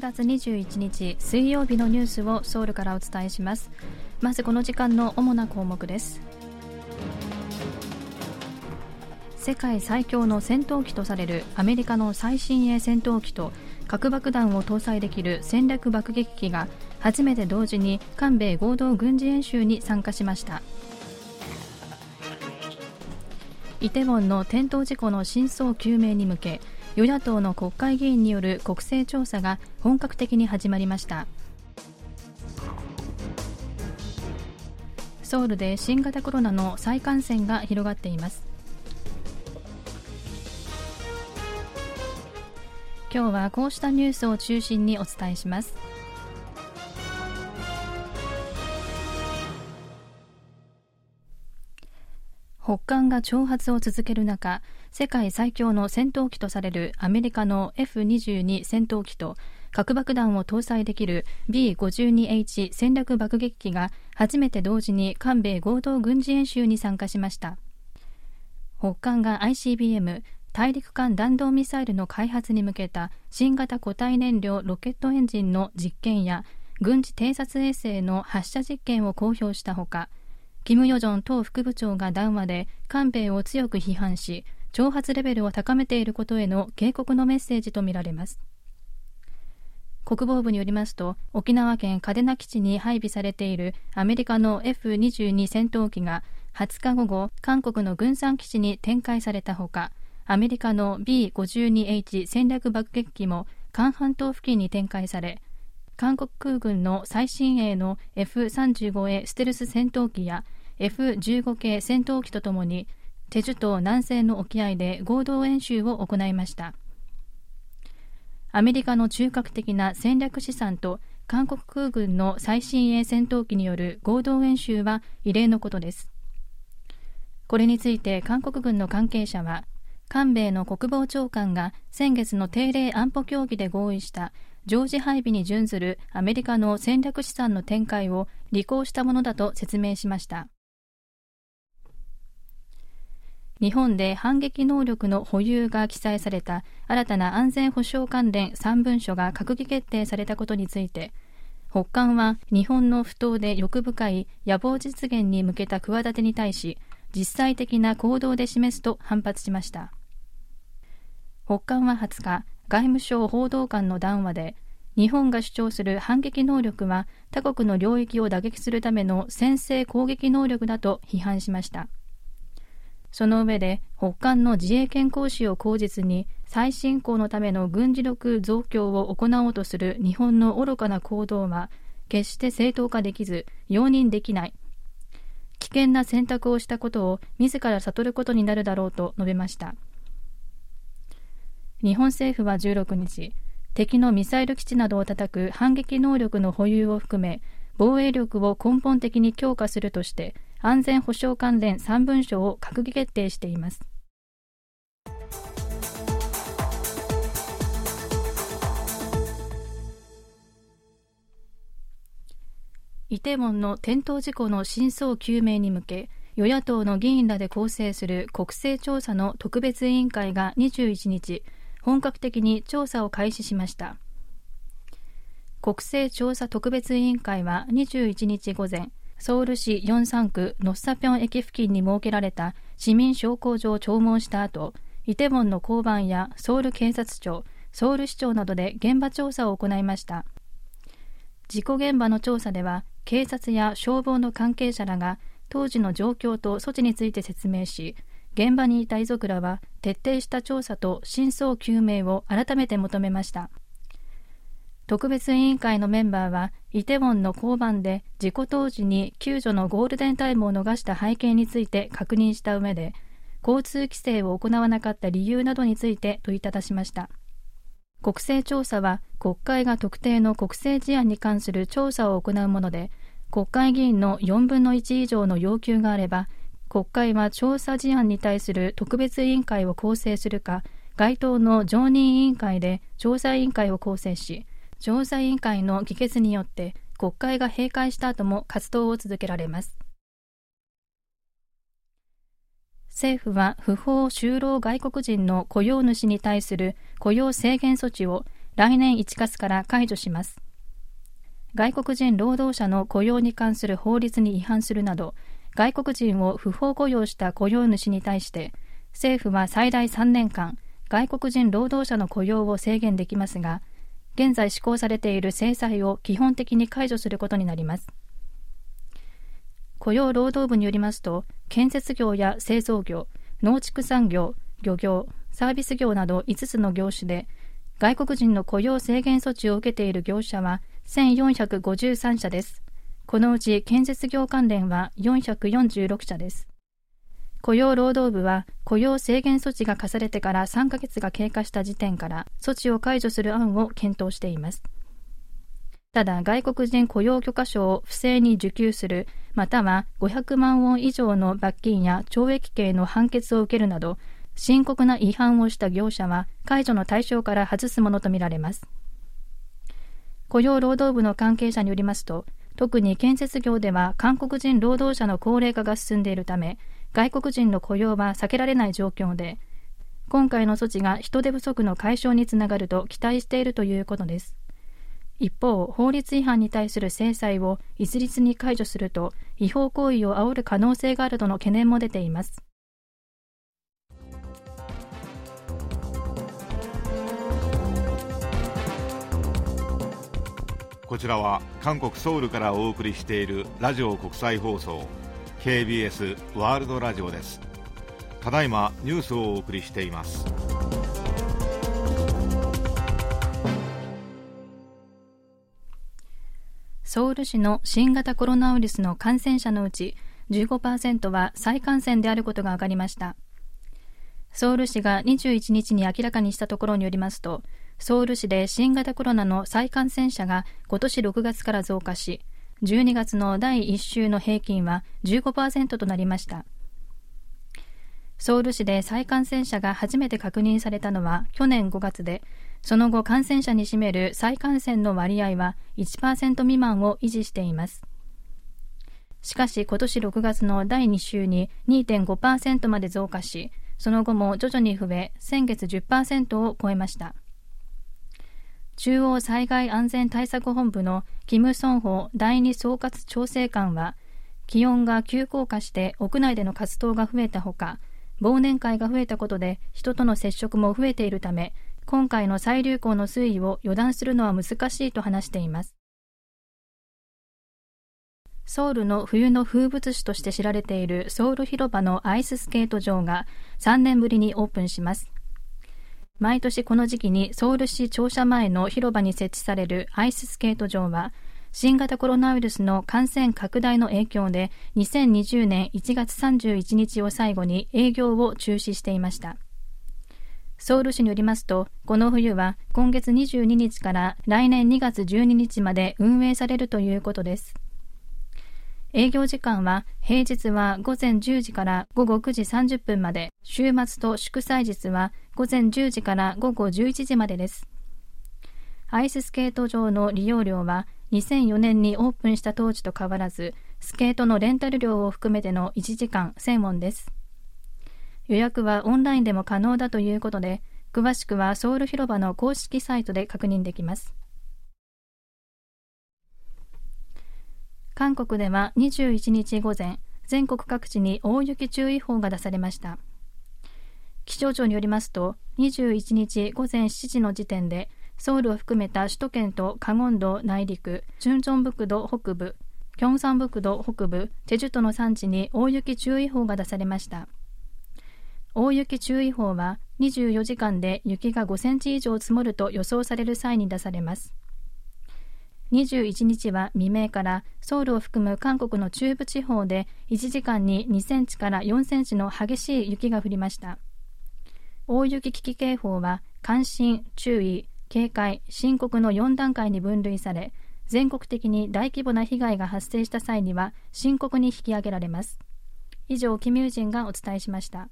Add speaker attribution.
Speaker 1: 2月21日水曜日のニュースをソウルからお伝えします。まずこの時間の主な項目です。世界最強の戦闘機とされるアメリカの最新鋭戦闘機と核爆弾を搭載できる戦略爆撃機が初めて同時に韓米合同軍事演習に参加しました。イテウォンの転倒事故の真相究明に向け与野党の国会議員による国勢調査が本格的に始まりました。ソウルで新型コロナの再感染が広がっています。今日はこうしたニュースを中心にお伝えします。北韓が挑発を続ける中世界最強の戦闘機とされるアメリカの F22 戦闘機と核爆弾を搭載できる B52H 戦略爆撃機が初めて同時に韓米合同軍事演習に参加しました。北韓が ICBM 大陸間弾道ミサイルの開発に向けた新型固体燃料ロケットエンジンの実験や軍事偵察衛星の発射実験を公表したほかキム・ヨジョン党副部長が談話で韓米を強く批判し挑発レベルを高めていることへの警告のメッセージとみられます。国防部によりますと沖縄県嘉手納基地に配備されているアメリカの F22 戦闘機が20日午後韓国の軍産基地に展開されたほかアメリカの B52H 戦略爆撃機も韓半島付近に展開され韓国空軍の最新鋭の F35A ステルス戦闘機や F15 系戦闘機とともにテジュ島南西の沖合で合同演習を行いました。アメリカの中核的な戦略資産と韓国空軍の最新鋭戦闘機による合同演習は異例のことです。これについて韓国軍の関係者は韓米の国防長官が先月の定例安保協議で合意した常時配備に準ずるアメリカの戦略資産の展開を履行したものだと説明しました。日本で反撃能力の保有が記載された新たな安全保障関連3文書が閣議決定されたことについて北韓は日本の不当で欲深い野望実現に向けた企てに対し実際的な行動で示すと反発しました。北韓は20日外務省報道官の談話で日本が主張する反撃能力は他国の領域を打撃するための先制攻撃能力だと批判しました。その上で北韓の自衛権行使を口実に再進行のための軍事力増強を行おうとする日本の愚かな行動は決して正当化できず容認できない。危険な選択をしたことを自ら悟ることになるだろうと述べました。日本政府は16日敵のミサイル基地などを叩く反撃能力の保有を含め防衛力を根本的に強化するとして安全保障関連3文書を閣議決定しています。イテウォンの転倒事故の真相究明に向け与野党の議員らで構成する国勢調査の特別委員会が21日本格的に調査を開始しました。国勢調査特別委員会は21日午前ソウル市ヨンサン区ノッサピョン駅付近に設けられた市民商工場を弔問した後イテウォンの交番やソウル警察庁ソウル市長などで現場調査を行いました。事故現場の調査では警察や消防の関係者らが当時の状況と措置について説明し現場にいた遺族らは徹底した調査と真相究明を改めて求めました。特別委員会のメンバーはイテウォンの交番で事故当時に救助のゴールデンタイムを逃した背景について確認した上で交通規制を行わなかった理由などについて問いただしました。国勢調査は国会が特定の国政事案に関する調査を行うもので国会議員の4分の1以上の要求があれば国会は調査事案に対する特別委員会を構成するか該当の常任委員会で調査委員会を構成し調査委員会の議決によって国会が閉会した後も活動を続けられます。政府は不法就労外国人の雇用主に対する雇用制限措置を来年1月から解除します。外国人労働者の雇用に関する法律に違反するなど外国人を不法雇用した雇用主に対して政府は最大3年間外国人労働者の雇用を制限できますが現在施行されている制裁を基本的に解除することになります雇用労働部によりますと建設業や製造業農畜産業漁業サービス業など5つの業種で外国人の雇用制限措置を受けている業者は1453社です。このうち建設業関連は446社です。雇用労働部は雇用制限措置が課されてから3ヶ月が経過した時点から措置を解除する案を検討しています。ただ外国人雇用許可証を不正に受給するまたは500万ウォン以上の罰金や懲役刑の判決を受けるなど深刻な違反をした業者は解除の対象から外すものとみられます雇用労働部の関係者によりますと特に建設業では韓国人労働者の高齢化が進んでいるため外国人の雇用は避けられない状況で今回の措置が人手不足の解消につながると期待しているということです。一方法律違反に対する制裁を一律に解除すると違法行為を煽る可能性があるとの懸念も出ています。
Speaker 2: こちらは韓国ソウルからお送りしているラジオ国際放送 KBS ワールドラジオです。ただいまニュースをお送りしています。
Speaker 1: ソウル市の新型コロナウイルスの感染者のうち15%は再感染であることが分かりました。ソウル市が21日に明らかにしたところによりますとソウル市で新型コロナの再感染者が今年6月から増加し、12月の第1週の平均は15%となりました。ソウル市で再感染者が初めて確認されたのは去年5月で、その後感染者に占める再感染の割合は1%未満を維持しています。しかし今年6月の第2週に2.5%まで増加し、その後も徐々に増え、先月10%を超えました。中央災害安全対策本部のキム・ソンホ第二総括調整官は気温が急降下して屋内での活動が増えたほか忘年会が増えたことで人との接触も増えているため今回の再流行の推移を予断するのは難しいと話しています。ソウルの冬の風物詩として知られているソウル広場のアイススケート場が3年ぶりにオープンします。毎年この時期にソウル市庁舎前の広場に設置されるアイススケート場は新型コロナウイルスの感染拡大の影響で2020年1月31日を最後に営業を中止していました。ソウル市によりますとこの冬は今月22日から来年2月12日まで運営されるということです。営業時間は平日は午前10時から午後9時30分まで、週末と祝祭日は午前10時から午後11時までです。アイススケート場の利用料は2004年にオープンした当時と変わらず、スケートのレンタル料を含めての1時間1000ウォンです。予約はオンラインでも可能だということで、詳しくはソウル広場の公式サイトで確認できます。韓国では21日午前、全国各地に大雪注意報が出されました。気象庁によりますと、21日午前7時の時点で、ソウルを含めた首都圏とカゴン道内陸、チュンチョンブクド北部、キョンサンブクド北部、チェジュ島の山地に大雪注意報が出されました。大雪注意報は24時間で雪が5センチ以上積もると予想される際に出されます。21日は未明からソウルを含む韓国の中部地方で1時間に2センチから4センチの激しい雪が降りました。大雪危機警報は関心、注意、警戒、深刻の4段階に分類され全国的に大規模な被害が発生した際には深刻に引き上げられます。以上、キミュージンがお伝えしました。